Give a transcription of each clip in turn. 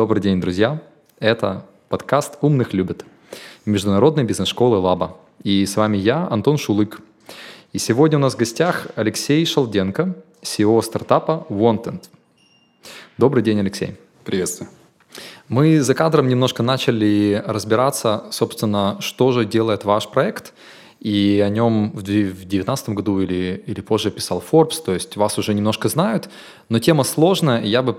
Добрый день, друзья. Это подкаст «Умных любят» Международной бизнес-школы «Лаба». И с вами я, Антон Шулык. И сегодня у нас в гостях Алексей Шалденко, CEO стартапа Wanted. Добрый день, Алексей. Приветствую. Мы за кадром немножко начали разбираться, собственно, что же делает ваш проект – и о нем в 2019 году или, или позже писал Forbes, то есть вас уже немножко знают, но тема сложная, я бы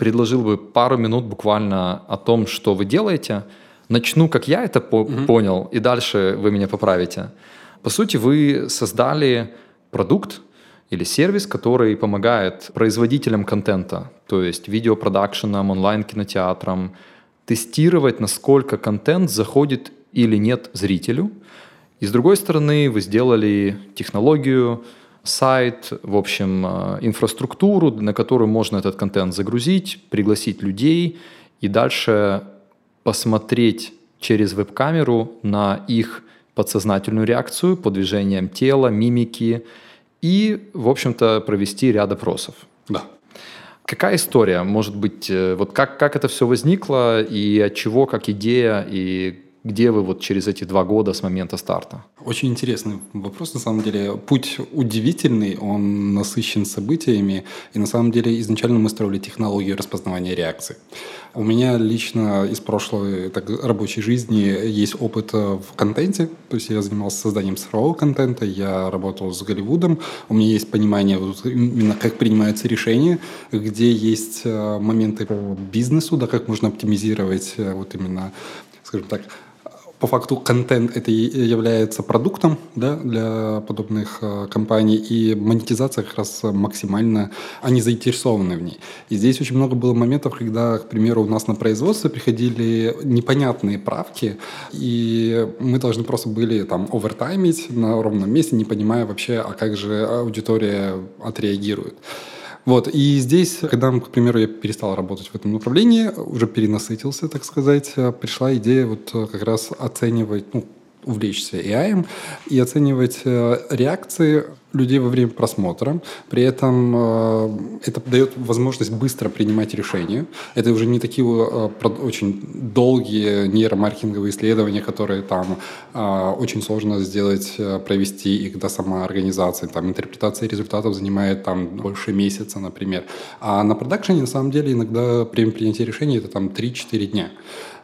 предложил бы пару минут буквально о том, что вы делаете. Начну, как я это по- mm понял, и дальше вы меня поправите. По сути, вы создали продукт или сервис, который помогает производителям контента, то есть видеопродакшенам, онлайн-кинотеатрам, тестировать, насколько контент заходит или нет зрителю – и с другой стороны, вы сделали технологию, сайт, в общем, э, инфраструктуру, на которую можно этот контент загрузить, пригласить людей и дальше посмотреть через веб-камеру на их подсознательную реакцию по движениям тела, мимики и, в общем-то, провести ряд опросов. Да. Какая история? Может быть, э, вот как, как это все возникло и от чего, как идея, и где вы вот через эти два года с момента старта? Очень интересный вопрос, на самом деле. Путь удивительный, он насыщен событиями. И на самом деле изначально мы строили технологию распознавания реакций. У меня лично из прошлой так, рабочей жизни есть опыт в контенте. То есть я занимался созданием цифрового контента, я работал с Голливудом. У меня есть понимание вот, именно как принимаются решения, где есть э, моменты по бизнесу, да, как можно оптимизировать э, вот именно скажем так, по факту контент это является продуктом да, для подобных э, компаний, и монетизация как раз максимально, они заинтересованы в ней. И здесь очень много было моментов, когда, к примеру, у нас на производство приходили непонятные правки, и мы должны просто были там овертаймить на ровном месте, не понимая вообще, а как же аудитория отреагирует. Вот, и здесь, когда, к примеру, я перестал работать в этом направлении, уже перенасытился, так сказать, пришла идея вот как раз оценивать, ну, увлечься AI и оценивать э, реакции людей во время просмотра. При этом э, это дает возможность быстро принимать решения. Это уже не такие э, очень долгие нейромаркетинговые исследования, которые там э, очень сложно сделать, провести, и когда сама организация, там интерпретация результатов занимает там больше месяца, например. А на продакшене на самом деле иногда время принятия решений это там 3-4 дня.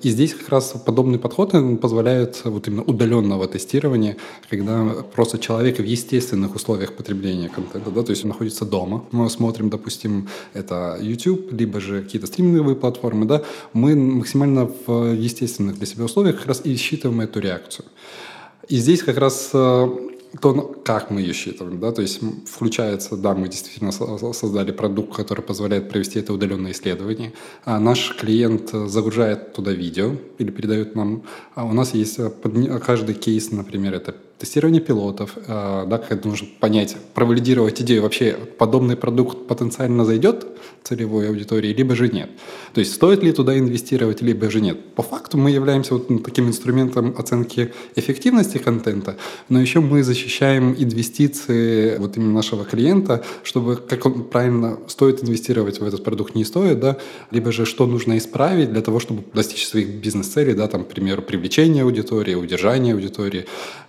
И здесь как раз подобный подход позволяет вот именно удаленного тестирования, когда просто человек в естественных условиях потребления контента, да, то есть он находится дома, мы смотрим, допустим, это YouTube, либо же какие-то стриминговые платформы, да, мы максимально в естественных для себя условиях как раз и считываем эту реакцию. И здесь как раз э, то, как мы ее считываем, да, то есть включается, да, мы действительно создали продукт, который позволяет провести это удаленное исследование, а наш клиент загружает туда видео или передает нам, а у нас есть э, каждый кейс, например, это тестирование пилотов, э, да, как нужно понять, провалидировать идею, вообще подобный продукт потенциально зайдет целевой аудитории, либо же нет. То есть стоит ли туда инвестировать, либо же нет. По факту мы являемся вот таким инструментом оценки эффективности контента, но еще мы защищаем инвестиции вот именно нашего клиента, чтобы как он правильно стоит инвестировать в этот продукт, не стоит, да, либо же что нужно исправить для того, чтобы достичь своих бизнес-целей, да, там, к примеру, привлечение аудитории, удержание аудитории.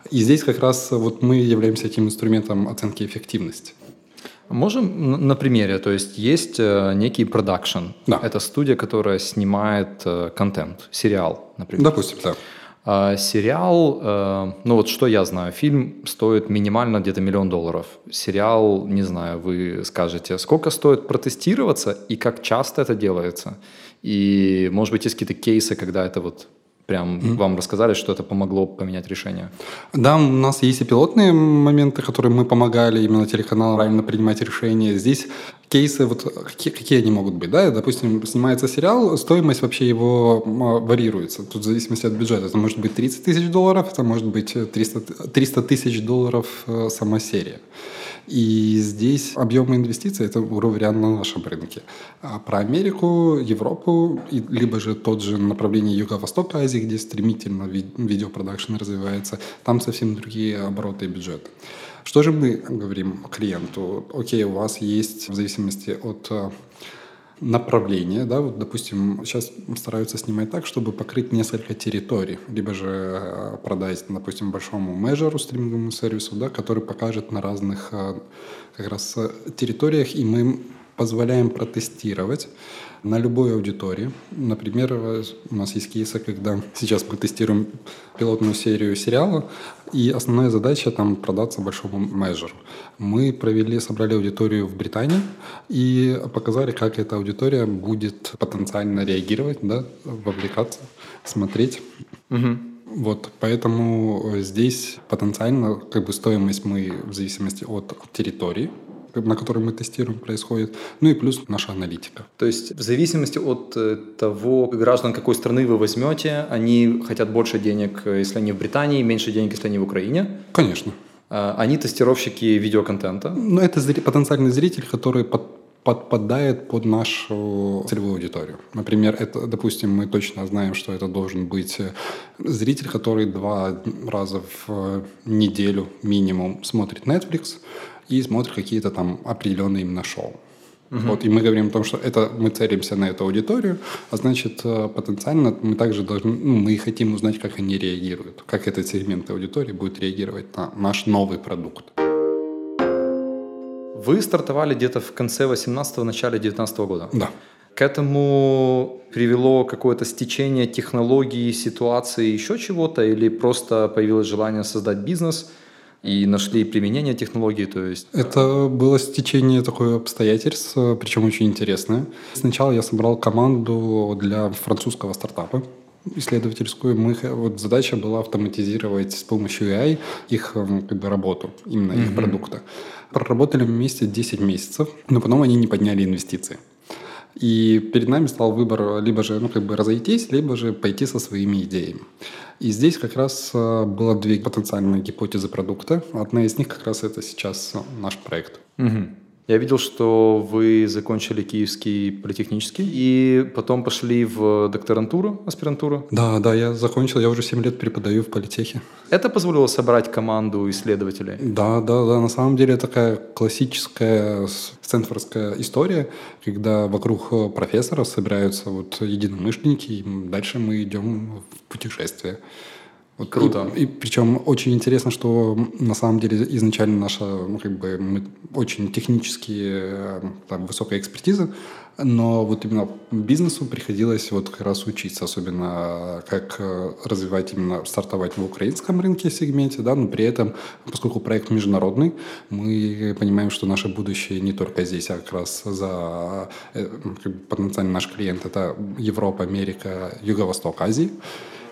И здесь как раз вот мы являемся этим инструментом оценки эффективности. Можем на примере, то есть есть э, некий продакшн. Да. Это студия, которая снимает э, контент, сериал, например. Допустим, да. А, сериал, э, ну вот что я знаю, фильм стоит минимально где-то миллион долларов. Сериал, не знаю, вы скажете, сколько стоит протестироваться и как часто это делается. И, может быть, есть какие-то кейсы, когда это вот прям mm-hmm. вам рассказали, что это помогло поменять решение? Да, у нас есть и пилотные моменты, которые мы помогали именно телеканалу правильно принимать решения. Здесь кейсы, вот какие, какие они могут быть, да, допустим, снимается сериал, стоимость вообще его варьируется, тут в зависимости от бюджета, это может быть 30 тысяч долларов, это может быть 300, 300 тысяч долларов э, сама серия. И здесь объемы инвестиций – это уровень на нашем рынке. А про Америку, Европу, либо же тот же направление Юго-Востока Азии, где стремительно видеопродакшн развивается, там совсем другие обороты и бюджеты. Что же мы говорим клиенту? Окей, у вас есть в зависимости от направления, да, вот, допустим, сейчас стараются снимать так, чтобы покрыть несколько территорий, либо же э, продать, допустим, большому менеджеру стриминговому сервису, да, который покажет на разных э, как раз э, территориях, и мы позволяем протестировать на любой аудитории. Например, у нас есть кейсы, когда сейчас мы тестируем пилотную серию сериала, и основная задача там продаться большому менеджеру. Мы провели, собрали аудиторию в Британии и показали, как эта аудитория будет потенциально реагировать, да, вовлекаться, смотреть. Угу. Вот, поэтому здесь потенциально как бы стоимость мы в зависимости от территории на которой мы тестируем, происходит. Ну и плюс наша аналитика. То есть в зависимости от э, того, граждан какой страны вы возьмете, они хотят больше денег, э, если они в Британии, меньше денег, если они в Украине? Конечно. А, они тестировщики видеоконтента? Ну, это потенциальный зритель, который под, подпадает под нашу целевую аудиторию. Например, это, допустим, мы точно знаем, что это должен быть э, зритель, который два раза в неделю минимум смотрит Netflix, и смотрят какие-то там определенные именно шоу. Угу. Вот, и мы говорим о том, что это, мы целимся на эту аудиторию, а значит, э, потенциально мы также должны, ну, мы хотим узнать, как они реагируют, как этот сегмент аудитории будет реагировать на наш новый продукт. Вы стартовали где-то в конце 18-го, начале 19 -го года? Да. К этому привело какое-то стечение технологий, ситуации, еще чего-то, или просто появилось желание создать бизнес – и нашли применение технологии, то есть... Это было стечение такое обстоятельств, причем очень интересное. Сначала я собрал команду для французского стартапа исследовательскую. Мы, вот задача была автоматизировать с помощью AI их эм, как бы, работу, именно mm-hmm. их продукта. Проработали вместе 10 месяцев, но потом они не подняли инвестиции. И перед нами стал выбор либо же ну, как бы разойтись, либо же пойти со своими идеями. И здесь как раз э, было две потенциальные гипотезы продукта. Одна из них как раз это сейчас наш проект. Угу. Я видел, что вы закончили Киевский политехнический и потом пошли в докторантуру, аспирантуру. Да, да, я закончил, я уже 7 лет преподаю в политехе. Это позволило собрать команду исследователей? Да, да, да, на самом деле такая классическая стэнфордская история, когда вокруг профессора собираются вот единомышленники, и дальше мы идем в путешествие. Вот Круто. И, и причем очень интересно, что на самом деле изначально наша, ну, как бы, мы очень технические, там, высокая экспертиза, но вот именно бизнесу приходилось вот как раз учиться, особенно как э, развивать именно, стартовать в украинском рынке сегменте, да, но при этом, поскольку проект международный, мы понимаем, что наше будущее не только здесь, а как раз за э, как бы, потенциально наш клиент – это Европа, Америка, Юго-Восток Азии.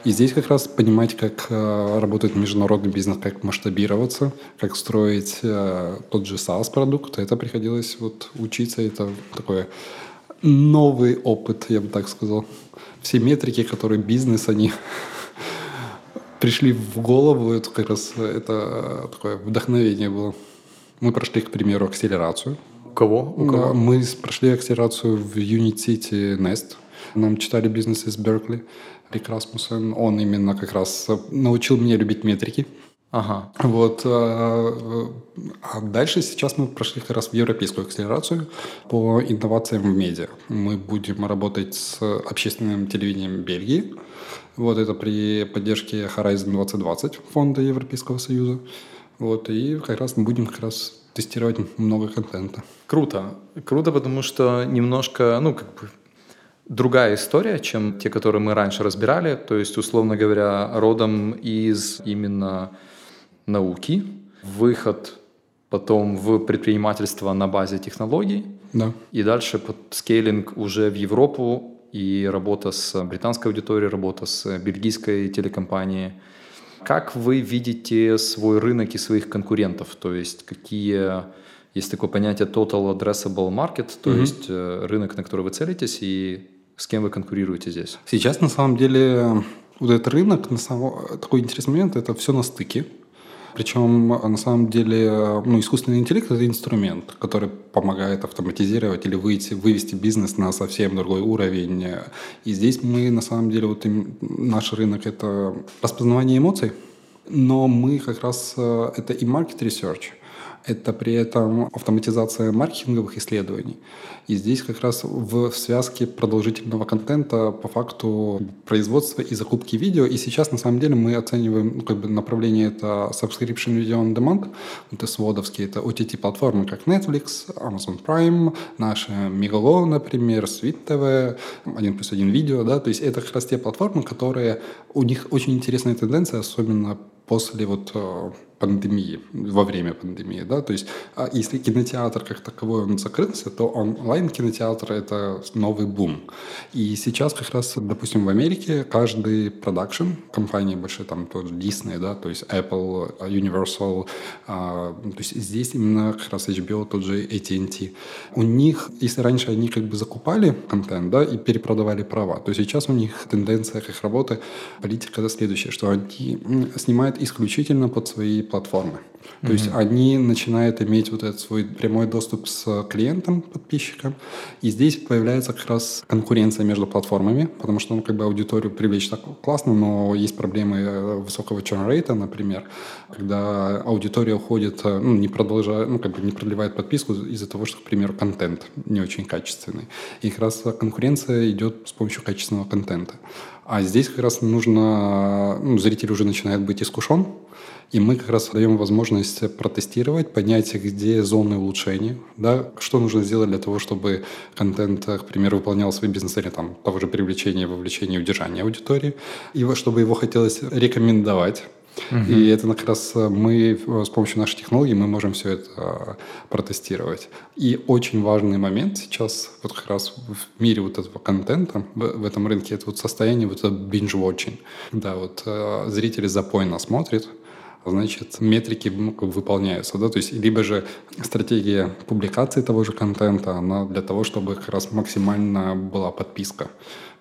И здесь как раз понимать, как э, работает международный бизнес, как масштабироваться, как строить э, тот же SaaS-продукт, это приходилось вот учиться, это такой новый опыт, я бы так сказал. Все метрики, которые бизнес, они пришли в голову, это как раз это такое вдохновение было. Мы прошли, к примеру, акселерацию. У кого? У кого? Мы прошли акселерацию в Unit City Nest. Нам читали бизнес из Беркли. Рик Расмуссен, он именно как раз научил меня любить метрики. Ага. Вот. А, а дальше сейчас мы прошли как раз в европейскую акселерацию по инновациям в медиа. Мы будем работать с общественным телевидением Бельгии. Вот это при поддержке Horizon 2020 фонда Европейского Союза. Вот, и как раз мы будем как раз тестировать много контента. Круто. Круто, потому что немножко, ну, как бы другая история, чем те, которые мы раньше разбирали. То есть, условно говоря, родом из именно науки, выход потом в предпринимательство на базе технологий, да. и дальше под скейлинг уже в Европу и работа с британской аудиторией, работа с бельгийской телекомпанией. Как вы видите свой рынок и своих конкурентов? То есть какие есть такое понятие total addressable market, то mm-hmm. есть э, рынок, на который вы целитесь, и с кем вы конкурируете здесь? Сейчас, на самом деле, вот этот рынок, на самом, такой интересный момент, это все на стыке. Причем, на самом деле, ну, искусственный интеллект – это инструмент, который помогает автоматизировать или выйти, вывести бизнес на совсем другой уровень. И здесь мы, на самом деле, вот наш рынок – это распознавание эмоций, но мы как раз, э, это и market research – это при этом автоматизация маркетинговых исследований. И здесь как раз в связке продолжительного контента по факту производства и закупки видео. И сейчас на самом деле мы оцениваем ну, как бы направление это subscription video on demand, это сводовские, это OTT-платформы, как Netflix, Amazon Prime, наши Мегало, например, Sweet TV, один плюс один видео, да, то есть это как раз те платформы, которые, у них очень интересная тенденция, особенно после вот э, пандемии, во время пандемии, да, то есть а если кинотеатр как таковой он закрылся, то онлайн-кинотеатр — это новый бум. И сейчас как раз, допустим, в Америке каждый продакшн, компании большие, там тот Disney, да, то есть Apple, Universal, а, то есть здесь именно как раз HBO, тот же AT&T, у них, если раньше они как бы закупали контент, да, и перепродавали права, то сейчас у них тенденция как работы, политика следующая, что они снимают исключительно под свои платформы. То mm-hmm. есть они начинают иметь вот этот свой прямой доступ с клиентом, подписчиком, и здесь появляется как раз конкуренция между платформами, потому что ну, как бы аудиторию привлечь так классно, но есть проблемы э, высокого churn например, когда аудитория уходит, э, ну, не продолжая, ну, как бы не продлевает подписку из-за того, что, к примеру, контент не очень качественный. И как раз конкуренция идет с помощью качественного контента. А здесь как раз нужно, ну, зритель уже начинает быть искушен, и мы как раз даем возможность протестировать, понять, где зоны улучшения, да, что нужно сделать для того, чтобы контент, к примеру, выполнял свои бизнес-цели, там, того же привлечения, вовлечения, удержания аудитории, и чтобы его хотелось рекомендовать Угу. И это как раз мы с помощью нашей технологии мы можем все это протестировать. И очень важный момент сейчас вот как раз в мире вот этого контента, в, этом рынке, это вот состояние вот этого binge-watching. Да, вот э, зрители запойно смотрят, значит, метрики выполняются, да, то есть либо же стратегия публикации того же контента, она для того, чтобы как раз максимально была подписка.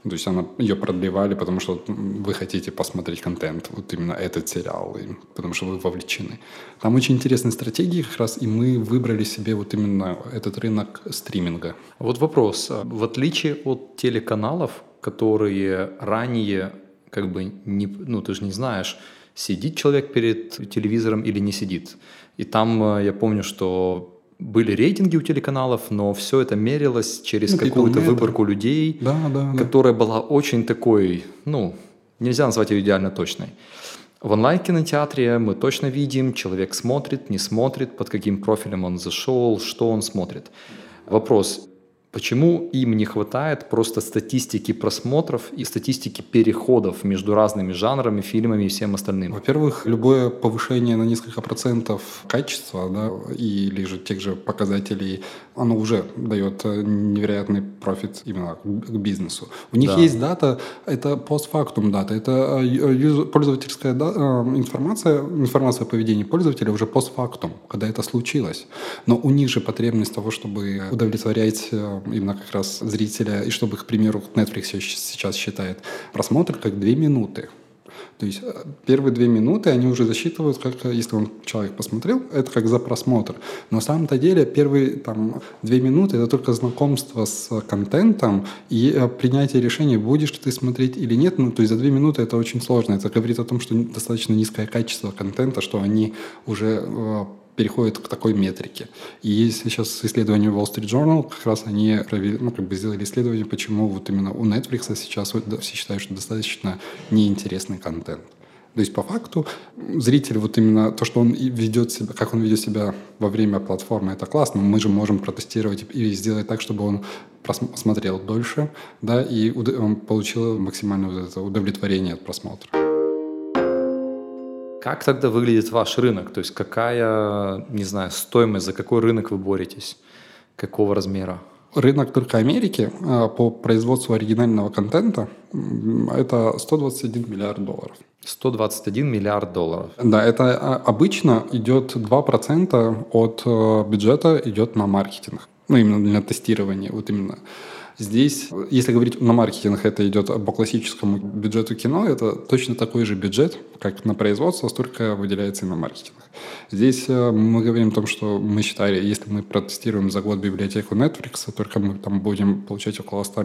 То есть она, ее продлевали, потому что вы хотите посмотреть контент, вот именно этот сериал, потому что вы вовлечены. Там очень интересные стратегии как раз, и мы выбрали себе вот именно этот рынок стриминга. Вот вопрос. В отличие от телеканалов, которые ранее как бы не, ну ты же не знаешь, сидит человек перед телевизором или не сидит. И там э, я помню, что были рейтинги у телеканалов, но все это мерилось через ну, какую-то выборку людей, да, да, да. которая была очень такой, ну, нельзя назвать ее идеально точной. В онлайн-кинотеатре мы точно видим, человек смотрит, не смотрит, под каким профилем он зашел, что он смотрит. Вопрос, Почему им не хватает просто статистики просмотров и статистики переходов между разными жанрами, фильмами и всем остальным? Во-первых, любое повышение на несколько процентов качества да, или же тех же показателей, оно уже дает э, невероятный профит именно к бизнесу. У них да. есть дата, это постфактум дата, это э, пользовательская э, информация, информация о поведении пользователя уже постфактум, когда это случилось. Но у них же потребность того, чтобы удовлетворять именно как раз зрителя, и чтобы, к примеру, Netflix сейчас считает просмотр как две минуты. То есть э, первые две минуты они уже засчитывают, как э, если он человек посмотрел, это как за просмотр. Но на самом-то деле первые там, две минуты это только знакомство с контентом и э, принятие решения, будешь ты смотреть или нет. Ну, то есть за две минуты это очень сложно. Это говорит о том, что достаточно низкое качество контента, что они уже переходит к такой метрике. И есть сейчас исследование Wall Street Journal, как раз они провели, ну, как бы сделали исследование, почему вот именно у Netflix сейчас все считают, что достаточно неинтересный контент. То есть по факту зритель вот именно то, что он ведет себя, как он ведет себя во время платформы, это классно. Мы же можем протестировать и сделать так, чтобы он просмотрел дольше, да, и он получил максимальное вот это удовлетворение от просмотра. Как тогда выглядит ваш рынок? То есть какая, не знаю, стоимость, за какой рынок вы боретесь? Какого размера? Рынок только Америки а, по производству оригинального контента – это 121 миллиард долларов. 121 миллиард долларов. Да, это а, обычно идет 2% от э, бюджета идет на маркетинг. Ну, именно на тестирование. Вот именно Здесь, если говорить на маркетинг, это идет по классическому бюджету кино, это точно такой же бюджет, как на производство, столько выделяется и на маркетинг. Здесь э, мы говорим о том, что мы считали, если мы протестируем за год библиотеку Netflix, только мы там будем получать около 100,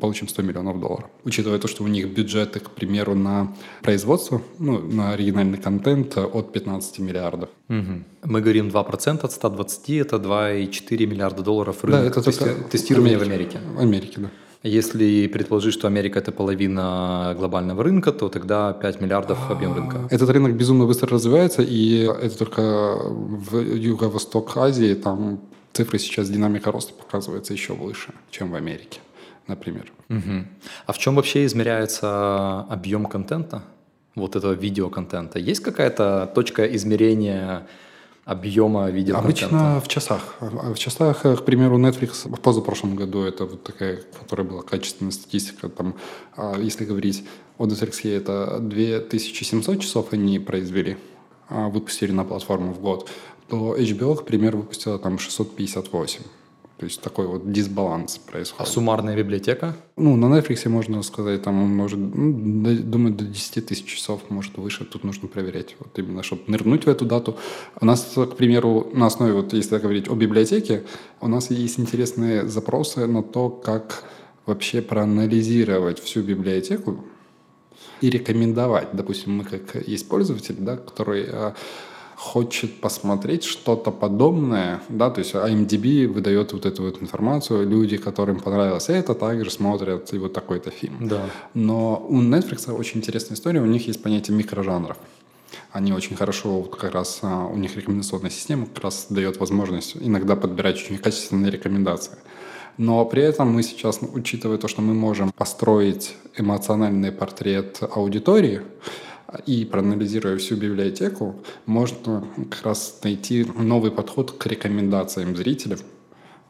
получим 100 миллионов долларов. Учитывая то, что у них бюджеты, к примеру, на производство, ну, на оригинальный контент от 15 миллиардов. Угу. Мы говорим 2% от 120, это 2,4 миллиарда долларов рынок да, это только тестирование в Америке. Америке, да. Если предположить, что Америка это половина глобального рынка, то тогда 5 миллиардов объем рынка. Этот рынок безумно быстро развивается, и это только в Юго-Восток Азии, там цифры сейчас, динамика роста показывается еще выше, чем в Америке, например. Угу. А в чем вообще измеряется объем контента? Вот этого видеоконтента. Есть какая-то точка измерения объема видеоконтента? Обычно в часах. В часах, к примеру, Netflix в позапрошлом году, это вот такая, которая была качественная статистика, там, а, если говорить о Netflix, это 2700 часов они произвели, а, выпустили на платформу в год, то HBO, к примеру, выпустила там 658. То есть такой вот дисбаланс происходит. А суммарная библиотека? Ну, на Netflix можно сказать, там он может, ну, до, думаю, до 10 тысяч часов, может, выше. Тут нужно проверять, вот именно, чтобы нырнуть в эту дату. У нас, к примеру, на основе, вот если говорить о библиотеке, у нас есть интересные запросы на то, как вообще проанализировать всю библиотеку и рекомендовать. Допустим, мы как есть пользователь, да, который а, хочет посмотреть что-то подобное, да, то есть IMDb выдает вот эту вот информацию, люди, которым понравилось это, также смотрят и вот такой-то фильм. Да. Но у Netflix очень интересная история, у них есть понятие микрожанров. Они очень хорошо, как раз а, у них рекомендационная система как раз дает возможность иногда подбирать очень качественные рекомендации. Но при этом мы сейчас, учитывая то, что мы можем построить эмоциональный портрет аудитории, и проанализируя всю библиотеку, можно как раз найти новый подход к рекомендациям зрителей,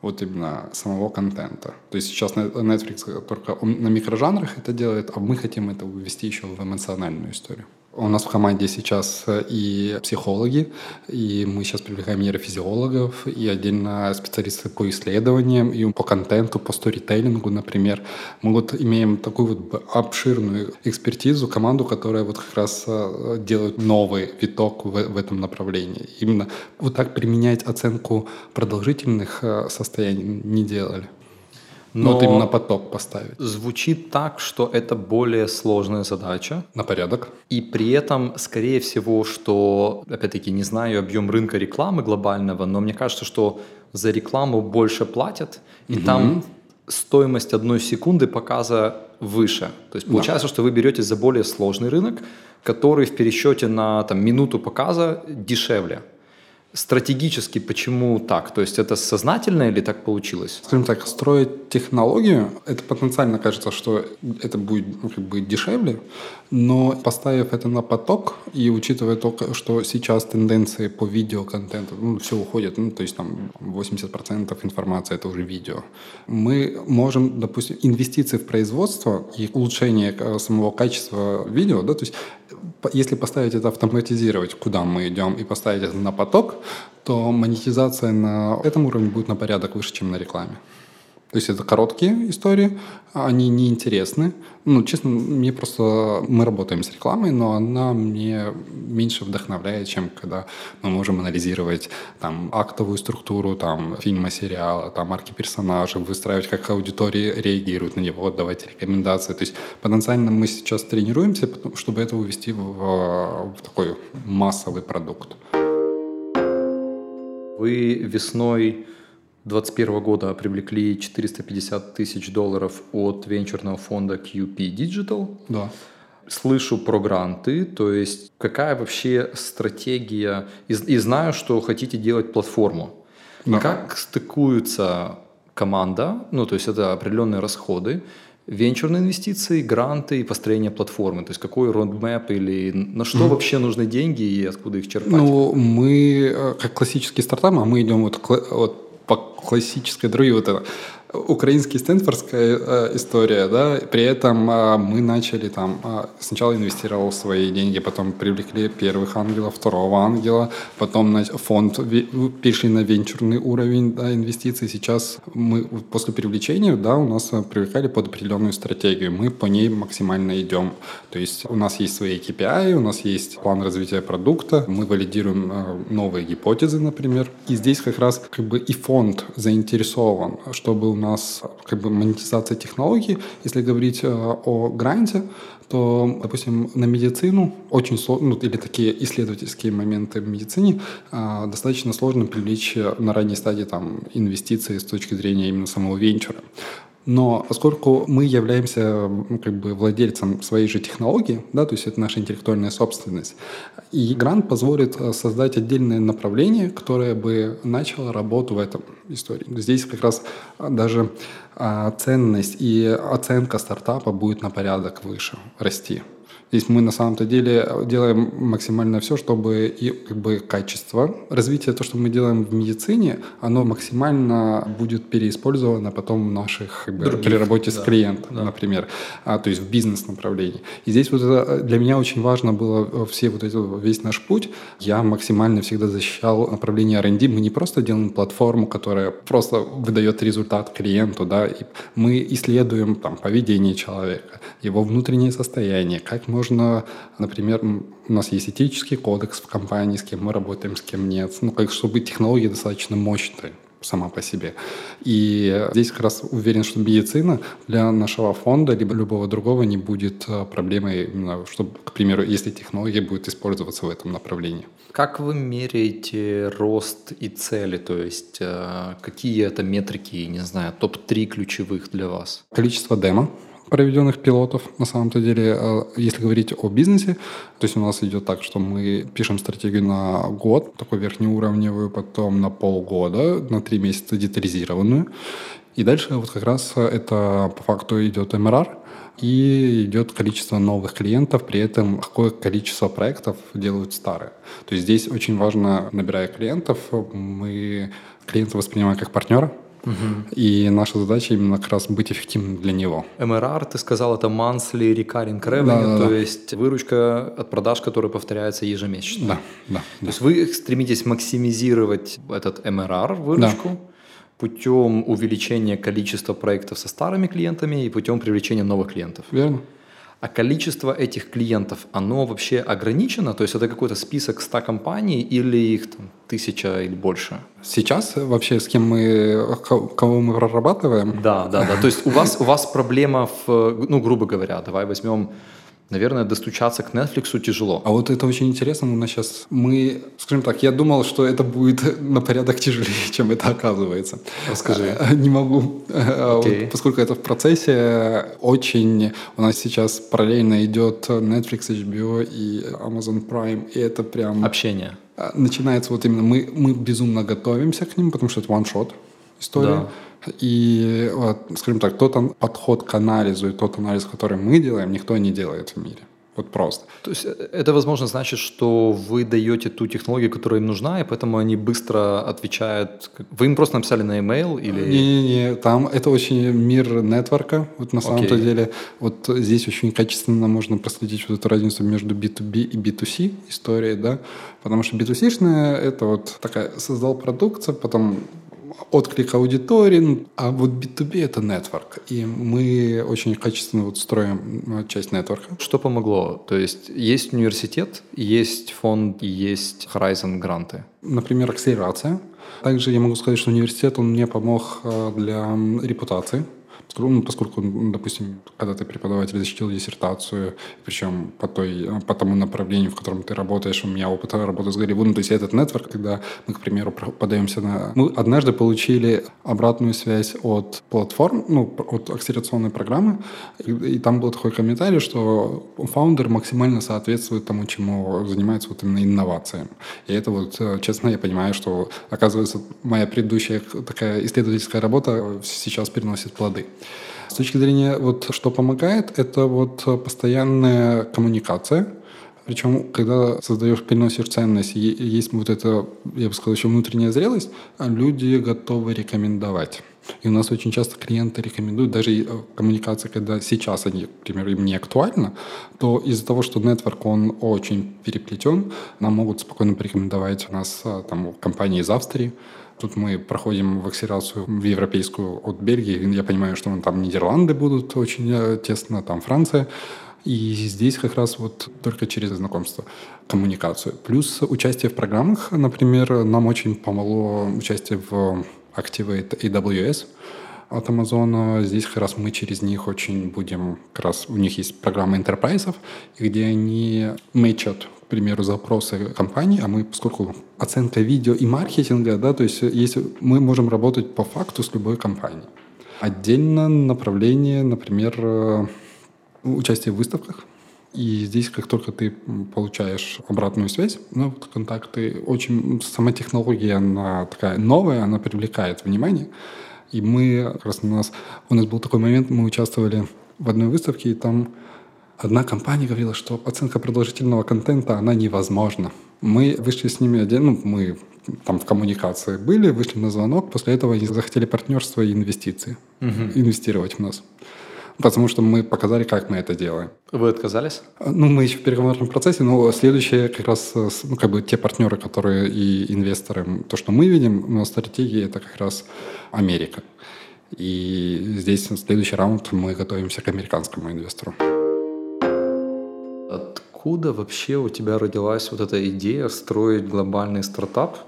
вот именно самого контента. То есть сейчас Netflix только на микрожанрах это делает, а мы хотим это ввести еще в эмоциональную историю. У нас в команде сейчас э, и психологи, и мы сейчас привлекаем нейрофизиологов, и отдельно специалисты по исследованиям, и по контенту, по сторителлингу, например. Мы вот имеем такую вот обширную экспертизу, команду, которая вот как раз э, делает новый виток в, в этом направлении. Именно вот так применять оценку продолжительных э, состояний не делали. Но ну, вот именно поток поставить. Звучит так, что это более сложная задача. На порядок. И при этом, скорее всего, что, опять-таки, не знаю объем рынка рекламы глобального, но мне кажется, что за рекламу больше платят, и угу. там стоимость одной секунды показа выше. То есть получается, да. что вы берете за более сложный рынок, который в пересчете на там, минуту показа дешевле. Стратегически почему так? То есть это сознательно или так получилось? Скажем так, строить технологию, это потенциально кажется, что это будет ну, как бы дешевле, но поставив это на поток и учитывая то, что сейчас тенденции по видеоконтенту, ну, все уходит, ну, то есть там 80% информации это уже видео, мы можем, допустим, инвестиции в производство и улучшение э, самого качества видео, да, то есть если поставить это автоматизировать, куда мы идем, и поставить это на поток, то монетизация на этом уровне будет на порядок выше, чем на рекламе. То есть это короткие истории, они неинтересны. Ну, честно, мне просто... Мы работаем с рекламой, но она мне меньше вдохновляет, чем когда мы можем анализировать там актовую структуру там фильма, сериала, там марки персонажей, выстраивать, как аудитория реагирует на него, давать рекомендации. То есть потенциально мы сейчас тренируемся, чтобы это увести в, в такой массовый продукт. Вы весной 2021 года привлекли 450 тысяч долларов от венчурного фонда QP Digital. Да. Слышу про гранты, то есть какая вообще стратегия, и, и знаю, что хотите делать платформу. Да. Как стыкуется команда, ну то есть это определенные расходы, венчурные инвестиции, гранты и построение платформы? То есть какой roadmap или на что mm. вообще нужны деньги и откуда их черпать? Ну, мы, э, как классический стартап, а мы идем вот, вот по классической дороге вот это украинский стэнфордская э, история, да, при этом э, мы начали там, э, сначала инвестировал свои деньги, потом привлекли первых ангелов, второго ангела, потом фонд перешли на венчурный уровень да, инвестиций, сейчас мы после привлечения, да, у нас привлекали под определенную стратегию, мы по ней максимально идем, то есть у нас есть свои KPI, у нас есть план развития продукта, мы валидируем новые гипотезы, например, и здесь как раз как бы и фонд заинтересован, чтобы у нас как бы монетизация технологий. Если говорить э, о гранте, то, допустим, на медицину очень сложно, ну, или такие исследовательские моменты в медицине а, достаточно сложно привлечь на ранней стадии там, инвестиции с точки зрения именно самого венчура. Но поскольку мы являемся как бы владельцем своей же технологии, да, то есть это наша интеллектуальная собственность, и грант позволит э, создать отдельное направление, которое бы начало работу в этом истории. Здесь как раз а, даже а, ценность и оценка стартапа будет на порядок выше расти. Здесь мы на самом-то деле делаем максимально все, чтобы и как бы качество развития, то, что мы делаем в медицине, оно максимально будет переиспользовано потом в наших как бы, Других, при работе да, с клиентом, да. например, а, то есть в бизнес-направлении. И здесь вот это для меня очень важно было все вот эти, весь наш путь. Я максимально всегда защищал направление R&D. Мы не просто делаем платформу, которая просто выдает результат клиенту, да, и мы исследуем там поведение человека, его внутреннее состояние, как мы нужно, например, у нас есть этический кодекс в компании, с кем мы работаем, с кем нет. Ну, как чтобы технология достаточно мощная сама по себе. И здесь как раз уверен, что медицина для нашего фонда либо любого другого не будет э, проблемой, именно, чтобы, к примеру, если технология будет использоваться в этом направлении. Как вы меряете рост и цели? То есть э, какие это метрики, не знаю, топ-3 ключевых для вас? Количество демо проведенных пилотов. На самом-то деле, э, если говорить о бизнесе, то есть у нас идет так, что мы пишем стратегию на год, такую верхнеуровневую, потом на полгода, на три месяца детализированную. И дальше вот как раз это по факту идет МРР, и идет количество новых клиентов, при этом какое количество проектов делают старые. То есть здесь очень важно, набирая клиентов, мы клиента воспринимаем как партнера, Угу. И наша задача именно как раз быть эффективным для него. MRR, ты сказал, это monthly recurring revenue, да, да, то да. есть выручка от продаж, которая повторяется ежемесячно. Да, да. То да. есть вы стремитесь максимизировать этот MRR, выручку, да. путем увеличения количества проектов со старыми клиентами и путем привлечения новых клиентов. Верно. А количество этих клиентов, оно вообще ограничено? То есть это какой-то список 100 компаний или их там, тысяча или больше? Сейчас вообще с кем мы, кого мы прорабатываем? Да, да, да. То есть у вас, у вас проблема в, ну, грубо говоря, давай возьмем наверное, достучаться к Netflix тяжело. А вот это очень интересно. У нас сейчас мы, скажем так, я думал, что это будет на порядок тяжелее, чем это оказывается. Расскажи. А, не могу. Okay. Вот, поскольку это в процессе, очень у нас сейчас параллельно идет Netflix, HBO и Amazon Prime, и это прям... Общение. А, начинается вот именно... Мы, мы безумно готовимся к ним, потому что это one-shot история. Да. И, вот, скажем так, тот подход к анализу и тот анализ, который мы делаем, никто не делает в мире. Вот просто. То есть э, это, возможно, значит, что вы даете ту технологию, которая им нужна, и поэтому они быстро отвечают. Вы им просто написали на email или... Не-не-не, там это очень мир нетворка. Вот на самом-то okay. деле вот здесь очень качественно можно проследить вот эту разницу между B2B и B2C историей, да, потому что B2C-шная это вот такая создал продукцию, потом отклик аудитории, а вот B2B это нетворк, и мы очень качественно вот строим э, часть нетворка. Что помогло? То есть есть университет, есть фонд, есть Horizon гранты? Например, акселерация. Также я могу сказать, что университет, он мне помог э, для репутации ну, поскольку, допустим, когда ты преподаватель защитил диссертацию, причем по, той, по тому направлению, в котором ты работаешь, у меня опыт работы с Голливудом, то есть этот нетворк, когда мы, к примеру, подаемся на... Мы однажды получили обратную связь от платформ, ну, от акселерационной программы, и, там был такой комментарий, что фаундер максимально соответствует тому, чему занимается вот именно инновациям. И это вот, э, честно, я понимаю, что, оказывается, моя предыдущая такая исследовательская работа сейчас переносит плоды. С точки зрения, вот, что помогает, это вот постоянная коммуникация, Причем, когда создаешь, приносишь ценность, есть вот это, я бы сказал, еще внутренняя зрелость, а люди готовы рекомендовать. И у нас очень часто клиенты рекомендуют, даже э, коммуникации, когда сейчас они, к примеру, им не актуальны, то из-за того, что нетворк, он очень переплетен, нам могут спокойно порекомендовать нас э, там компании из Австрии, Тут мы проходим вакцинацию в европейскую от Бельгии. Я понимаю, что там Нидерланды будут очень э, тесно, там Франция. И здесь как раз вот только через знакомство, коммуникацию. Плюс участие в программах, например, нам очень помогло участие в Activate AWS от Amazon. Здесь как раз мы через них очень будем, как раз у них есть программа enterprise, где они мэчат, примеру, запросы компании, а мы, поскольку оценка видео и маркетинга, да, то есть если мы можем работать по факту с любой компанией. Отдельно направление, например, участие в выставках, и здесь, как только ты получаешь обратную связь, ну, вот контакты, очень сама технология, она такая новая, она привлекает внимание. И мы, как раз у нас, у нас был такой момент, мы участвовали в одной выставке, и там одна компания говорила, что оценка продолжительного контента, она невозможна. Мы вышли с ними, ну, мы там в коммуникации были, вышли на звонок, после этого они захотели партнерство и инвестиции, угу. инвестировать в нас потому что мы показали, как мы это делаем. Вы отказались? Ну, мы еще в переговорном процессе, но следующее как раз, ну, как бы те партнеры, которые и инвесторы, то, что мы видим, на стратегии, это как раз Америка. И здесь следующий раунд мы готовимся к американскому инвестору. Откуда вообще у тебя родилась вот эта идея строить глобальный стартап?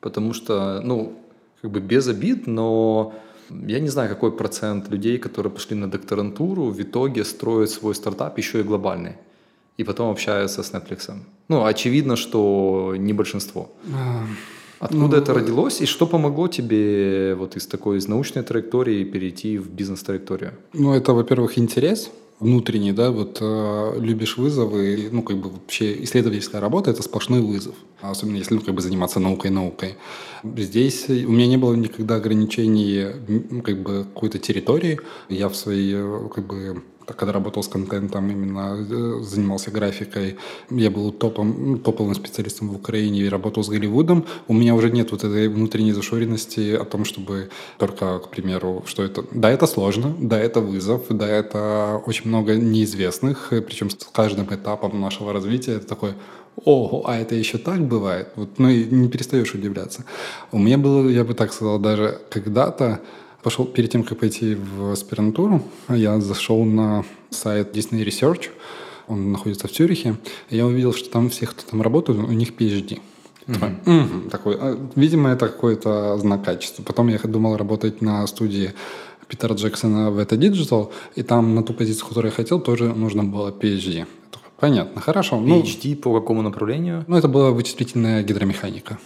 Потому что, ну, как бы без обид, но я не знаю, какой процент людей, которые пошли на докторантуру, в итоге строят свой стартап еще и глобальный. И потом общаются с Netflix. Ну, очевидно, что не большинство. А, Откуда ну, это родилось и что помогло тебе вот из такой из научной траектории перейти в бизнес-траекторию? Ну, это, во-первых, интерес внутренний, да, вот э, любишь вызовы, ну, как бы вообще исследовательская работа – это сплошной вызов, особенно если, ну, как бы заниматься наукой-наукой. Здесь у меня не было никогда ограничений, как бы, какой-то территории. Я в своей, э, как бы, когда работал с контентом, именно э, занимался графикой. Я был топом, топовым специалистом в Украине и работал с Голливудом. У меня уже нет вот этой внутренней зашоренности о том, чтобы только, к примеру, что это... Да, это сложно, да, это вызов, да, это очень много неизвестных, причем с каждым этапом нашего развития это такой Ого, а это еще так бывает? Вот, ну и не перестаешь удивляться. У меня было, я бы так сказал, даже когда-то пошел, перед тем, как пойти в аспирантуру, я зашел на сайт Disney Research, он находится в Цюрихе, и я увидел, что там все, кто там работают, у них PhD. Mm-hmm. Угу, такой, а, видимо, это какой-то знак качества. Потом я думал работать на студии Питера Джексона в это Digital, и там на ту позицию, которую я хотел, тоже нужно было PhD. Понятно, хорошо. PhD ну, по какому направлению? Ну, это была вычислительная гидромеханика.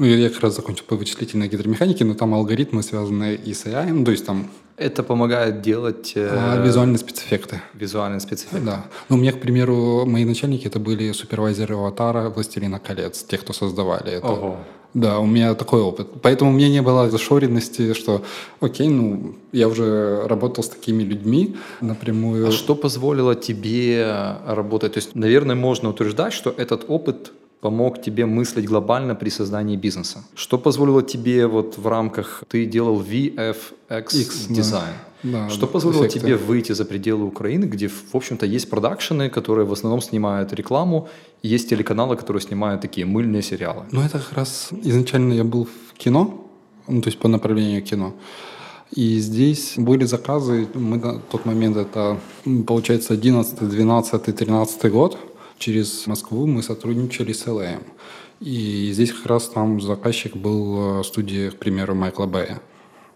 Ну, я как раз закончил по вычислительной гидромеханике, но там алгоритмы связаны и с AI, ну, то есть там... Это помогает делать... Э... А, визуальные спецэффекты. Визуальные спецэффекты. Да. Ну, у меня, к примеру, мои начальники это были супервайзеры Аватара, Властелина колец, те, кто создавали это. Ого. Да, у меня такой опыт. Поэтому у меня не было зашоренности, что, окей, ну, я уже работал с такими людьми напрямую. А что позволило тебе работать? То есть, наверное, можно утверждать, что этот опыт помог тебе мыслить глобально при создании бизнеса? Что позволило тебе вот в рамках, ты делал VFX X, дизайн, да. Да, что позволило эффекты. тебе выйти за пределы Украины, где, в общем-то, есть продакшены, которые в основном снимают рекламу, и есть телеканалы, которые снимают такие мыльные сериалы? Ну, это как раз изначально я был в кино, ну, то есть по направлению кино. И здесь были заказы, мы на тот момент, это получается 11, 12, 13 год, через Москву мы сотрудничали с ЛМ. И здесь как раз там заказчик был э, студия, к примеру, Майкла Бэя.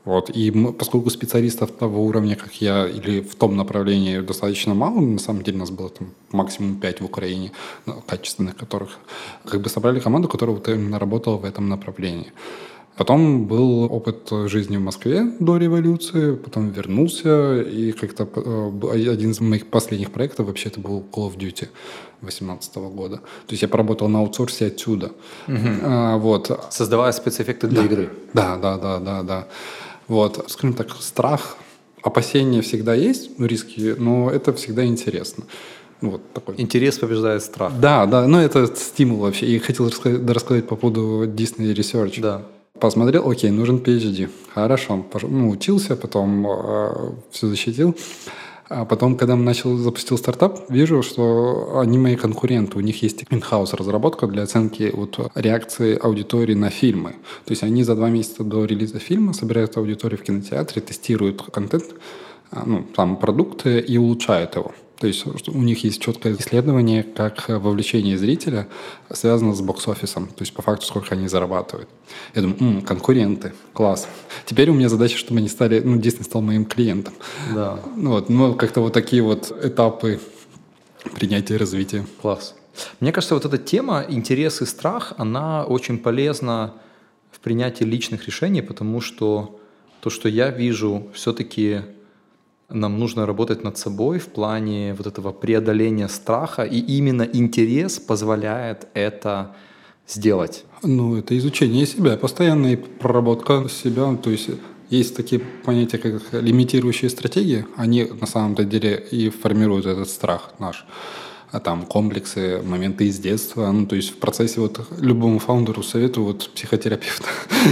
Вот. И мы, поскольку специалистов того уровня, как я, или в том направлении достаточно мало, на самом деле у нас было там максимум 5 в Украине, ну, качественных которых, как бы собрали команду, которая вот именно работала в этом направлении. Потом был опыт жизни в Москве до революции, потом вернулся, и как-то э, один из моих последних проектов вообще это был Call of Duty 2018 года. То есть я поработал на аутсорсе отсюда. Угу. А, вот. Создавая спецэффекты для да. игры. Да, да, да, да, да. Вот, скажем так, страх, опасения всегда есть, риски, но это всегда интересно. Ну, вот такой. Интерес побеждает страх. Да, да, ну это стимул вообще. И хотел рассказать, рассказать по поводу Disney Research. Да. Посмотрел, окей, нужен PhD. Хорошо, ну, учился, потом э, все защитил. А потом, когда начал, запустил стартап, вижу, что они мои конкуренты. У них есть in-house разработка для оценки вот реакции аудитории на фильмы. То есть они за два месяца до релиза фильма собирают аудиторию в кинотеатре, тестируют контент, а, ну, там продукты и улучшают его. То есть у них есть четкое исследование, как вовлечение зрителя связано с бокс-офисом. То есть по факту, сколько они зарабатывают. Я думаю, м-м, конкуренты, класс. Теперь у меня задача, чтобы они стали, ну, Disney стал моим клиентом. Да. Ну, вот, ну, как-то вот такие вот этапы принятия и развития. Класс. Мне кажется, вот эта тема интерес и страх, она очень полезна в принятии личных решений, потому что то, что я вижу, все-таки нам нужно работать над собой в плане вот этого преодоления страха, и именно интерес позволяет это сделать. Ну, это изучение себя, постоянная проработка себя, то есть есть такие понятия, как лимитирующие стратегии, они на самом-то деле и формируют этот страх наш. А там комплексы, моменты из детства. Ну, то есть в процессе вот любому фаундеру советую вот психотерапевта.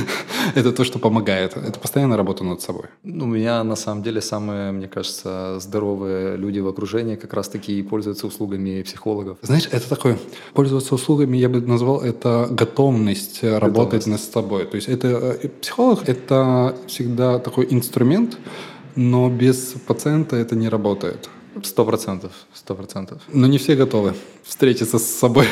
это то, что помогает. Это постоянная работа над собой. Ну, у меня на самом деле самые, мне кажется, здоровые люди в окружении как раз-таки и пользуются услугами психологов. Знаешь, это такое, пользоваться услугами, я бы назвал это готовность, готовность. работать над собой. То есть это э, психолог – это всегда такой инструмент, но без пациента это не работает. Сто процентов, сто процентов. Но не все готовы встретиться с собой.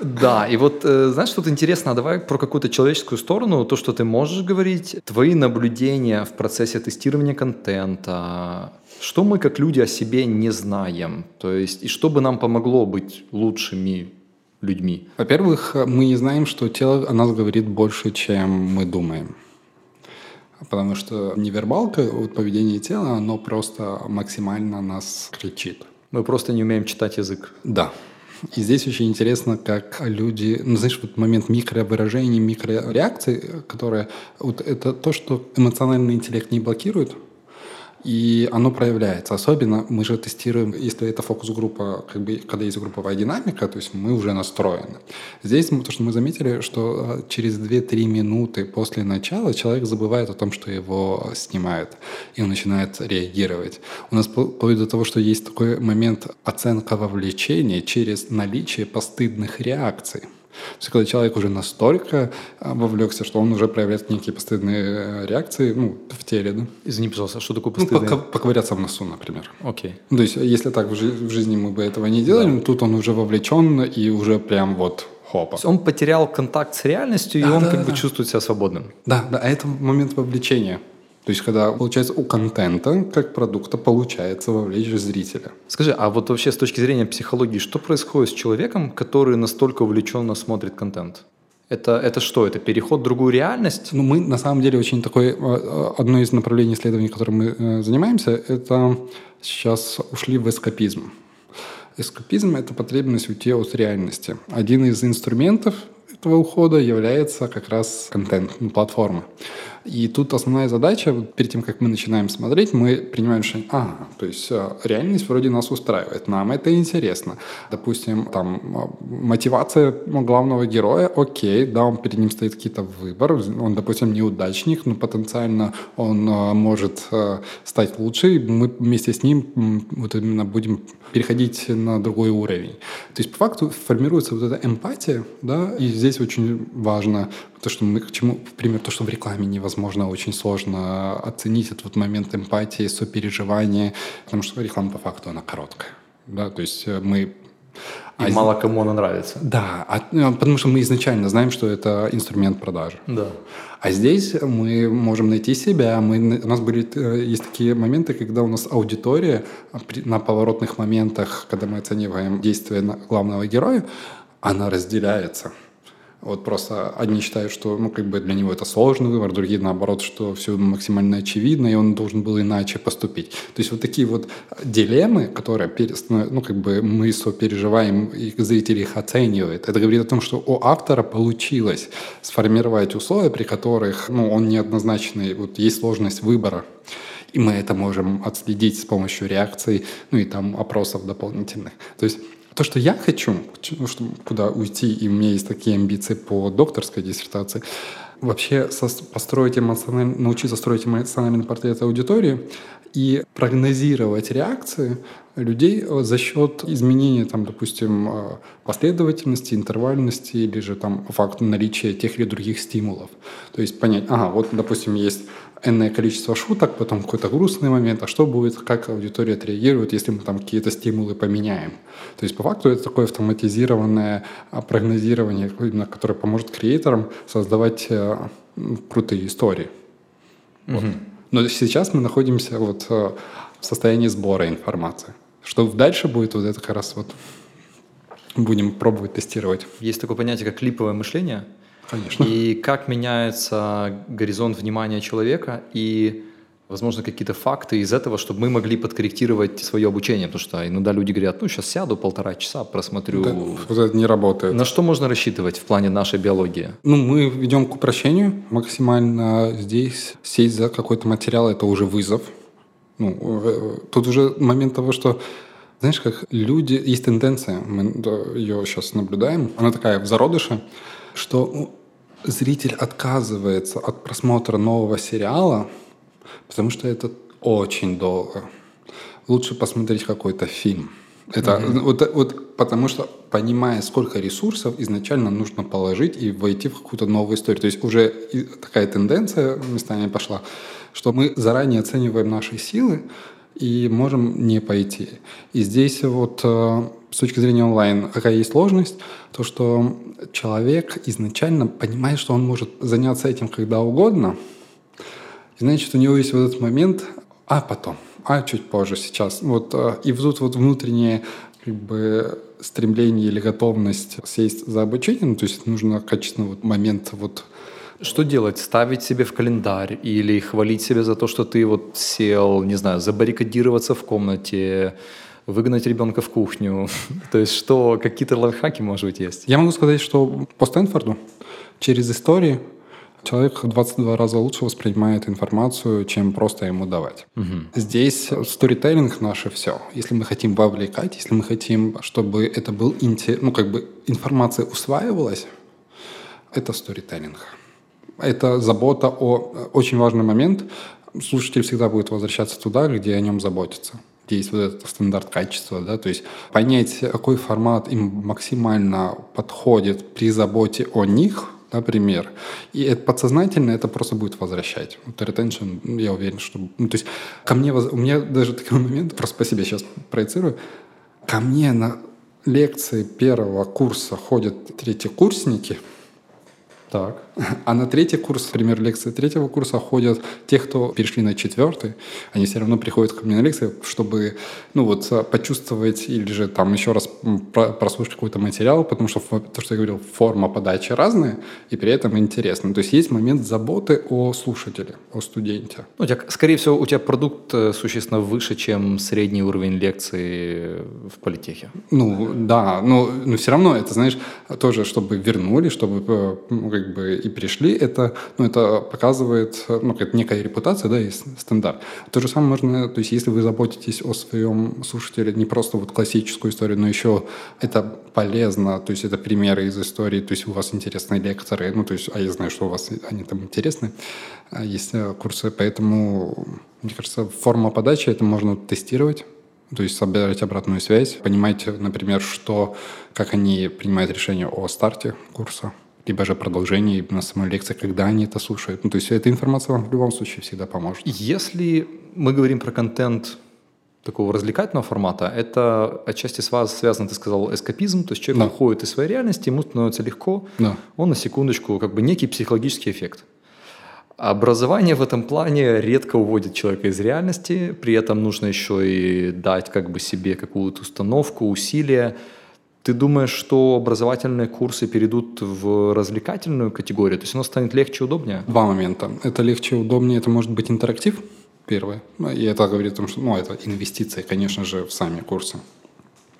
Да, и вот, э, знаешь, что-то интересно, давай про какую-то человеческую сторону, то, что ты можешь говорить, твои наблюдения в процессе тестирования контента, что мы как люди о себе не знаем, то есть, и что бы нам помогло быть лучшими людьми? Во-первых, мы не знаем, что тело о нас говорит больше, чем мы думаем. Потому что невербалка, вот поведение тела, оно просто максимально нас кричит. Мы просто не умеем читать язык. Да. И здесь очень интересно, как люди, ну, знаешь, вот момент микровыражений, микрореакций, которые, вот это то, что эмоциональный интеллект не блокирует, и оно проявляется. Особенно мы же тестируем, если это фокус-группа, как бы, когда есть групповая динамика, то есть мы уже настроены. Здесь то, что мы заметили, что а, через 2-3 минуты после начала человек забывает о том, что его снимают, и он начинает реагировать. У нас вплоть до того, что есть такой момент оценка вовлечения через наличие постыдных реакций. То есть, когда человек уже настолько а, вовлекся, что он уже проявляет некие постыдные э, реакции ну, в теле. Да? Извини, пожалуйста, а что такое постыдные? Ну, поковыряться в носу, например. Окей. Ну, то есть, если так в, жи- в жизни мы бы этого не делали, да. тут он уже вовлечен и уже прям вот хопа. Он потерял контакт с реальностью, да, и он да, как да. бы чувствует себя свободным. Да, да, а это момент вовлечения. То есть, когда, получается, у контента, как продукта, получается вовлечь зрителя. Скажи, а вот вообще с точки зрения психологии, что происходит с человеком, который настолько увлеченно смотрит контент? Это, это что? Это переход в другую реальность? Ну, мы на самом деле очень такое... Э, одно из направлений исследований, которым мы э, занимаемся, это сейчас ушли в эскапизм. Эскапизм – это потребность уйти от реальности. Один из инструментов этого ухода является как раз контент, ну, платформа. И тут основная задача, вот перед тем, как мы начинаем смотреть, мы принимаем решение, ага, то есть э, реальность вроде нас устраивает, нам это интересно. Допустим, там э, мотивация главного героя, окей, да, он перед ним стоит какие-то выбор, он, допустим, неудачник, но потенциально он э, может стать лучше, мы вместе с ним вот именно будем переходить на другой уровень. То есть по факту формируется вот эта эмпатия, да, и здесь очень важно то, что мы к чему, например, то, что в рекламе невозможно, очень сложно оценить этот момент эмпатии, сопереживания, потому что реклама по факту она короткая. Да, то есть э, мы и а мало кому она нравится. Да, а, ну, потому что мы изначально знаем, что это инструмент продажи. Да. А здесь мы можем найти себя. Мы, у нас были, э, есть такие моменты, когда у нас аудитория на поворотных моментах, когда мы оцениваем действия главного героя, она разделяется. Вот просто одни считают, что ну, как бы для него это сложный выбор, другие наоборот, что все максимально очевидно, и он должен был иначе поступить. То есть вот такие вот дилеммы, которые ну, как бы мы сопереживаем, и зрители их оценивают, это говорит о том, что у автора получилось сформировать условия, при которых ну, он неоднозначный, вот есть сложность выбора. И мы это можем отследить с помощью реакций, ну и там опросов дополнительных. То есть то, что я хочу, ну, куда уйти, и у меня есть такие амбиции по докторской диссертации, вообще построить эмоциональный, научиться строить эмоциональный портрет аудитории и прогнозировать реакции людей э, за счет изменения, там, допустим, э, последовательности, интервальности или же там факта наличия тех или других стимулов. То есть понять, ага, вот, допустим, есть энное количество шуток, потом какой-то грустный момент, а что будет, как аудитория отреагирует, если мы там какие-то стимулы поменяем. То есть по факту это такое автоматизированное а, прогнозирование, которое поможет креаторам создавать э, крутые истории. Угу. Вот. Но сейчас мы находимся вот в состоянии сбора информации. Что дальше будет, вот это как раз вот будем пробовать тестировать. Есть такое понятие, как клиповое мышление. Конечно. И как меняется горизонт внимания человека и возможно, какие-то факты из этого, чтобы мы могли подкорректировать свое обучение, потому что иногда люди говорят, ну, сейчас сяду полтора часа, просмотрю. Да, вот это не работает. На что можно рассчитывать в плане нашей биологии? Ну, мы ведем к упрощению максимально. Здесь сесть за какой-то материал – это уже вызов. Ну, э, тут уже момент того, что знаешь, как люди, есть тенденция, мы ее сейчас наблюдаем, она такая в зародыше, что зритель отказывается от просмотра нового сериала, потому что это очень долго. Лучше посмотреть какой-то фильм. Это mm-hmm. вот, вот потому что понимая, сколько ресурсов изначально нужно положить и войти в какую-то новую историю. То есть уже такая тенденция местами пошла что мы заранее оцениваем наши силы и можем не пойти. И здесь вот э, с точки зрения онлайн какая есть сложность, то что человек изначально понимает, что он может заняться этим когда угодно, и значит, у него есть вот этот момент, а потом, а чуть позже, сейчас. Вот, э, и тут вот внутреннее как бы стремление или готовность сесть за обучение, ну, то есть нужно качественный вот момент вот что делать? Ставить себе в календарь или хвалить себя за то, что ты вот сел, не знаю, забаррикадироваться в комнате, выгнать ребенка в кухню? То есть что, какие-то лайфхаки, может быть, есть? Я могу сказать, что по Стэнфорду через истории человек 22 раза лучше воспринимает информацию, чем просто ему давать. Угу. Здесь сторителлинг наше все. Если мы хотим вовлекать, если мы хотим, чтобы это был ну как бы информация усваивалась, это сторителлинг это забота о очень важный момент. Слушатель всегда будет возвращаться туда, где о нем заботятся где есть вот этот стандарт качества, да, то есть понять, какой формат им максимально подходит при заботе о них, например, и это подсознательно это просто будет возвращать. Вот retention, я уверен, что... Ну, то есть ко мне... У меня даже такой момент, просто по себе сейчас проецирую, ко мне на лекции первого курса ходят третьекурсники – так. А на третий курс, например, лекции третьего курса ходят те, кто перешли на четвертый, они все равно приходят ко мне на лекции, чтобы, ну вот, почувствовать или же там еще раз прослушать какой-то материал, потому что, то, что я говорил, форма подачи разная, и при этом интересно. То есть есть момент заботы о слушателе, о студенте. Ну, у тебя, скорее всего, у тебя продукт э, существенно выше, чем средний уровень лекции в политехе. Ну, да, но, но все равно это, знаешь, тоже, чтобы вернули, чтобы э, как бы и пришли, это, ну, это показывает, ну, как некая репутация, да, есть стандарт. То же самое можно, то есть если вы заботитесь о своем слушателе не просто вот классическую историю, но еще это полезно, то есть это примеры из истории, то есть у вас интересные лекторы, ну, то есть, а я знаю, что у вас они там интересны, а есть э, курсы, поэтому, мне кажется, форма подачи, это можно тестировать, то есть собирать обратную связь, понимать, например, что, как они принимают решение о старте курса, либо же продолжение на самой лекции, когда они это слушают. Ну, то есть эта информация вам в любом случае всегда поможет. Если мы говорим про контент такого развлекательного формата, это отчасти с вас связано, ты сказал, эскапизм, то есть человек да. уходит из своей реальности, ему становится легко, да. он на секундочку, как бы некий психологический эффект. Образование в этом плане редко уводит человека из реальности, при этом нужно еще и дать как бы себе какую-то установку, усилия, ты думаешь, что образовательные курсы перейдут в развлекательную категорию? То есть оно станет легче и удобнее? Два момента. Это легче и удобнее, это может быть интерактив, первое. И это говорит о том, что ну, это инвестиции, конечно же, в сами курсы.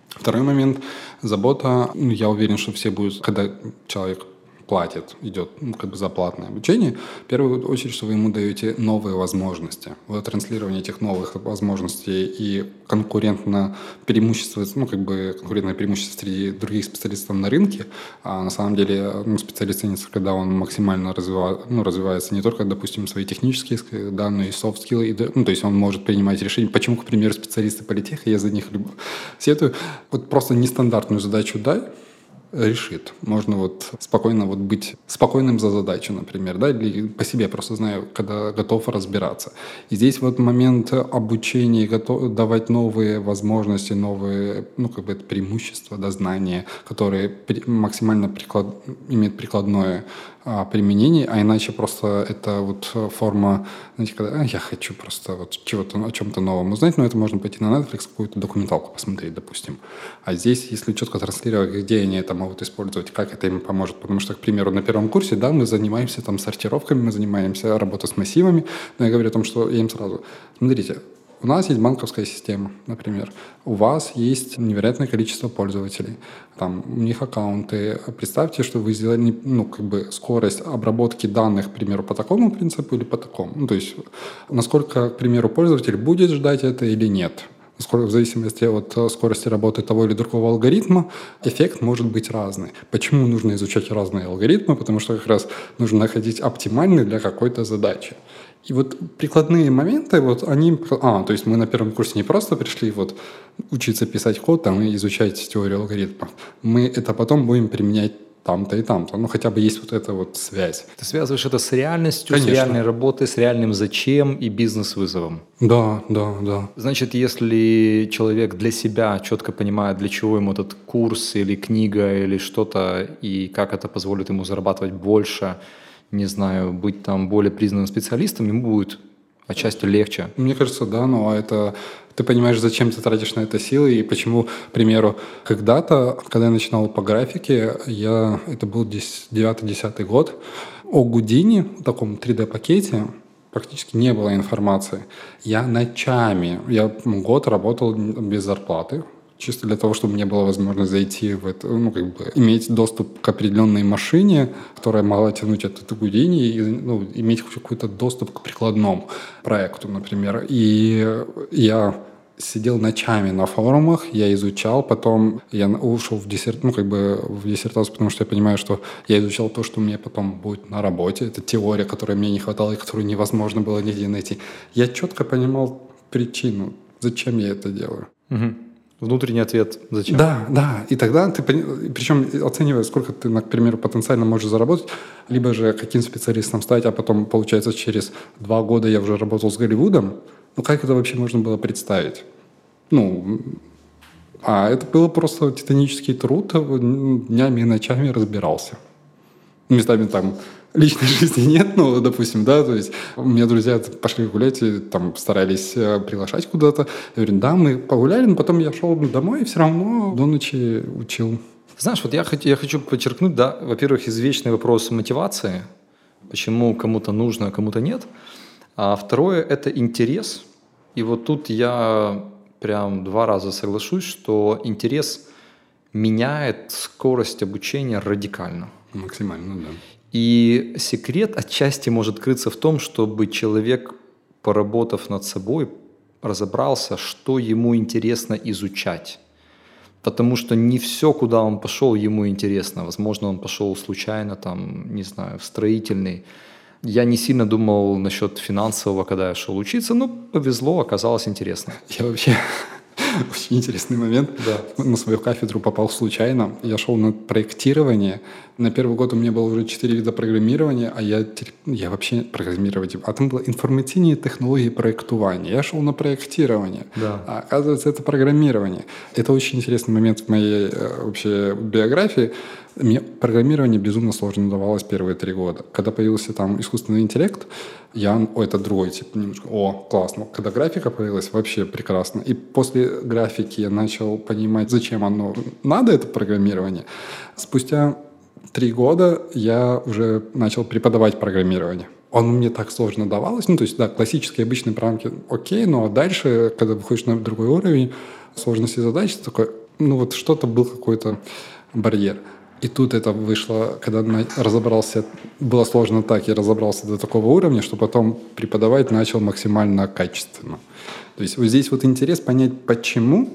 Второй момент – забота. Ну, я уверен, что все будут, когда человек платит, идет ну, как бы за платное обучение, в первую очередь, что вы ему даете новые возможности. Вот транслирование этих новых возможностей и конкурентно преимущество, ну, как бы конкурентное преимущество среди других специалистов на рынке, а на самом деле ну, специалист ценится, когда он максимально развивает, ну, развивается не только, допустим, свои технические да, но и soft skills, ну, то есть он может принимать решения. Почему, к примеру, специалисты политеха, я за них люблю, сетую, вот просто нестандартную задачу дай, решит. Можно вот спокойно вот быть спокойным за задачу, например, да, или по себе просто знаю, когда готов разбираться. И здесь вот момент обучения, готов, давать новые возможности, новые, ну, как бы это преимущества, да, знания, которые максимально приклад, имеют прикладное применений, а иначе просто это вот форма, знаете, когда а, я хочу просто вот чего-то, о чем-то новом узнать, но это можно пойти на Netflix, какую-то документалку посмотреть, допустим. А здесь, если четко транслировать, где они это могут использовать, как это им поможет, потому что, к примеру, на первом курсе, да, мы занимаемся там сортировками, мы занимаемся работой с массивами, но я говорю о том, что я им сразу, смотрите, у нас есть банковская система, например. У вас есть невероятное количество пользователей. Там у них аккаунты. Представьте, что вы сделали ну, как бы скорость обработки данных, к примеру, по такому принципу или по такому. Ну, то есть насколько, к примеру, пользователь будет ждать это или нет в зависимости от э, скорости работы того или другого алгоритма, эффект может быть разный. Почему нужно изучать разные алгоритмы? Потому что как раз нужно находить оптимальный для какой-то задачи. И вот прикладные моменты, вот они... А, то есть мы на первом курсе не просто пришли вот учиться писать код там и изучать теорию алгоритмов. Мы это потом будем применять там-то и там-то. Ну, хотя бы есть вот эта вот связь. Ты связываешь это с реальностью, Конечно. с реальной работой, с реальным зачем и бизнес-вызовом. Да, да, да. Значит, если человек для себя четко понимает, для чего ему этот курс или книга или что-то, и как это позволит ему зарабатывать больше, не знаю, быть там более признанным специалистом, ему будет отчасти легче. Мне кажется, да, но это ты понимаешь, зачем ты тратишь на это силы и почему, к примеру, когда-то, когда я начинал по графике, я, это был 9-10 год, о Гудине, таком 3D-пакете, практически не было информации. Я ночами, я год работал без зарплаты, чисто для того, чтобы мне была возможность зайти в это, ну, как бы, иметь доступ к определенной машине, которая могла тянуть этот Гудини, и ну, иметь какой-то доступ к прикладному проекту, например. И я сидел ночами на форумах, я изучал, потом я ушел в диссерт, ну, как бы в диссертацию, потому что я понимаю, что я изучал то, что мне потом будет на работе. Это теория, которой мне не хватало и которую невозможно было нигде найти. Я четко понимал причину, зачем я это делаю. Угу. Внутренний ответ зачем? Да, да. И тогда ты, причем оценивая, сколько ты, например, потенциально можешь заработать, либо же каким специалистом стать, а потом, получается, через два года я уже работал с Голливудом, ну как это вообще можно было представить? Ну, а это было просто титанический труд, днями и ночами разбирался. Местами там личной жизни нет, ну, допустим, да, то есть у меня друзья пошли гулять и там старались э, приглашать куда-то. Я говорю, да, мы погуляли, но потом я шел домой и все равно до ночи учил. Знаешь, вот я, я хочу подчеркнуть, да, во-первых, извечный вопрос мотивации, почему кому-то нужно, а кому-то нет. А второе – это интерес. И вот тут я прям два раза соглашусь, что интерес меняет скорость обучения радикально. Максимально, да. И секрет отчасти может крыться в том, чтобы человек, поработав над собой, разобрался, что ему интересно изучать. Потому что не все, куда он пошел, ему интересно. Возможно, он пошел случайно, там, не знаю, в строительный. Я не сильно думал насчет финансового, когда я шел учиться, но повезло, оказалось интересно. Я вообще очень интересный момент. Да. На свою кафедру попал случайно. Я шел на проектирование. На первый год у меня было уже четыре вида программирования, а я, я вообще программировать... А там было информационные технологии проектования. Я шел на проектирование. Да. А оказывается, это программирование. Это очень интересный момент в моей э, вообще биографии. Мне программирование безумно сложно давалось первые три года. Когда появился там искусственный интеллект, я, о, это другой тип, немножко, о, классно. Когда графика появилась, вообще прекрасно. И после графики я начал понимать, зачем оно надо, это программирование. Спустя три года я уже начал преподавать программирование. Он мне так сложно давалось. Ну, то есть, да, классические обычные программки окей, но дальше, когда выходишь на другой уровень, сложности задач, такой, ну, вот что-то был какой-то барьер. И тут это вышло, когда разобрался, было сложно так, я разобрался до такого уровня, что потом преподавать начал максимально качественно. То есть вот здесь вот интерес понять, почему,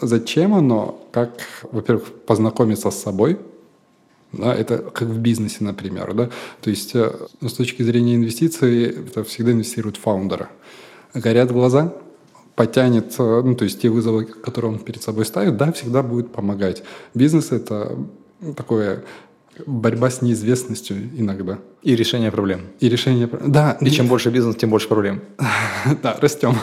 зачем оно, как, во-первых, познакомиться с собой, да, это как в бизнесе, например. Да? То есть э, с точки зрения инвестиций это всегда инвестируют фаундера. Горят глаза, потянет, э, ну, то есть те вызовы, которые он перед собой ставит, да, всегда будет помогать. Бизнес — это такое борьба с неизвестностью иногда. И решение проблем. И решение проблем. Да. И чем больше бизнес, тем больше проблем. Да, растем.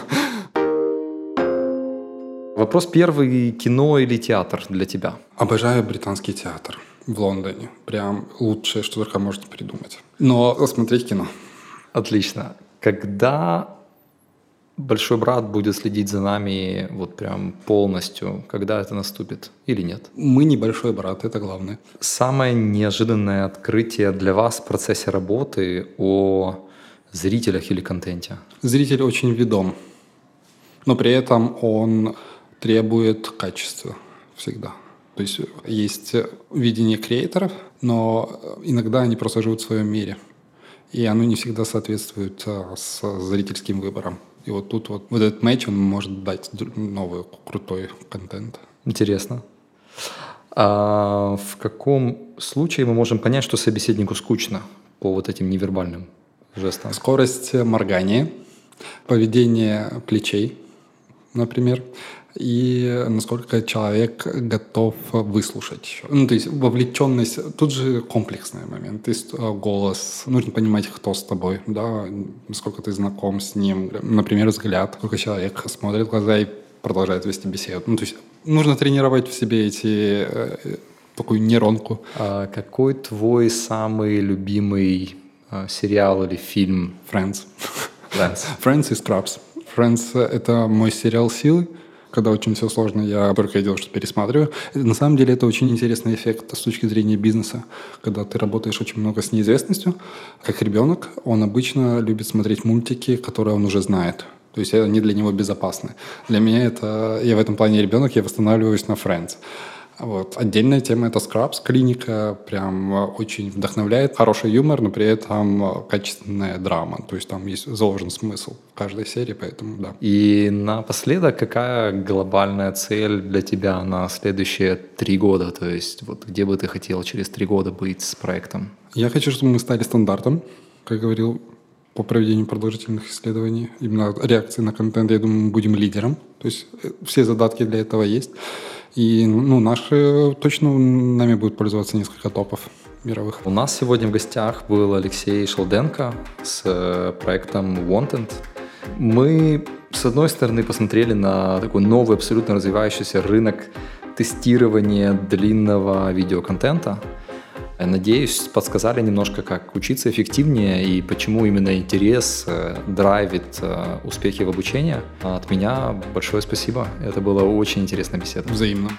Вопрос первый. Кино или театр для тебя? Обожаю британский театр в Лондоне. Прям лучшее, что только можете придумать. Но смотреть кино. Отлично. Когда большой брат будет следить за нами вот прям полностью, когда это наступит или нет? Мы не большой брат, это главное. Самое неожиданное открытие для вас в процессе работы о зрителях или контенте? Зритель очень ведом, но при этом он требует качества всегда. То есть есть видение креаторов, но иногда они просто живут в своем мире. И оно не всегда соответствует с зрительским выбором. И вот тут вот, вот этот матч, он может дать новый крутой контент. Интересно. А в каком случае мы можем понять, что собеседнику скучно по вот этим невербальным жестам? Скорость моргания, поведение плечей, например и насколько человек готов выслушать. Ну, то есть вовлеченность, тут же комплексный момент. То есть э, голос, нужно понимать, кто с тобой, да, насколько ты знаком с ним. Например, взгляд, сколько человек смотрит в глаза и продолжает вести беседу. Ну, то есть нужно тренировать в себе эти э, такую нейронку. А какой твой самый любимый э, сериал или фильм? Friends. Friends. Friends и Scrubs. Friends — это мой сериал силы когда очень все сложно, я только дело, что пересматриваю. На самом деле это очень интересный эффект с точки зрения бизнеса. Когда ты работаешь очень много с неизвестностью, как ребенок, он обычно любит смотреть мультики, которые он уже знает. То есть они для него безопасны. Для меня это... Я в этом плане ребенок, я восстанавливаюсь на Friends. Вот. Отдельная тема — это Scrubs. Клиника прям э, очень вдохновляет. Хороший юмор, но при этом э, качественная драма. То есть там есть заложен смысл в каждой серии, поэтому да. И напоследок, какая глобальная цель для тебя на следующие три года? То есть вот где бы ты хотел через три года быть с проектом? Я хочу, чтобы мы стали стандартом, как говорил по проведению продолжительных исследований, именно реакции на контент, я думаю, мы будем лидером. То есть э, все задатки для этого есть. И ну, наши точно нами будут пользоваться несколько топов мировых. У нас сегодня в гостях был Алексей Шалденко с э, проектом Wanted. Мы, с одной стороны, посмотрели на такой новый, абсолютно развивающийся рынок тестирования длинного видеоконтента – Надеюсь, подсказали немножко, как учиться эффективнее и почему именно интерес э, драйвит э, успехи в обучении. От меня большое спасибо. Это была очень интересная беседа. Взаимно.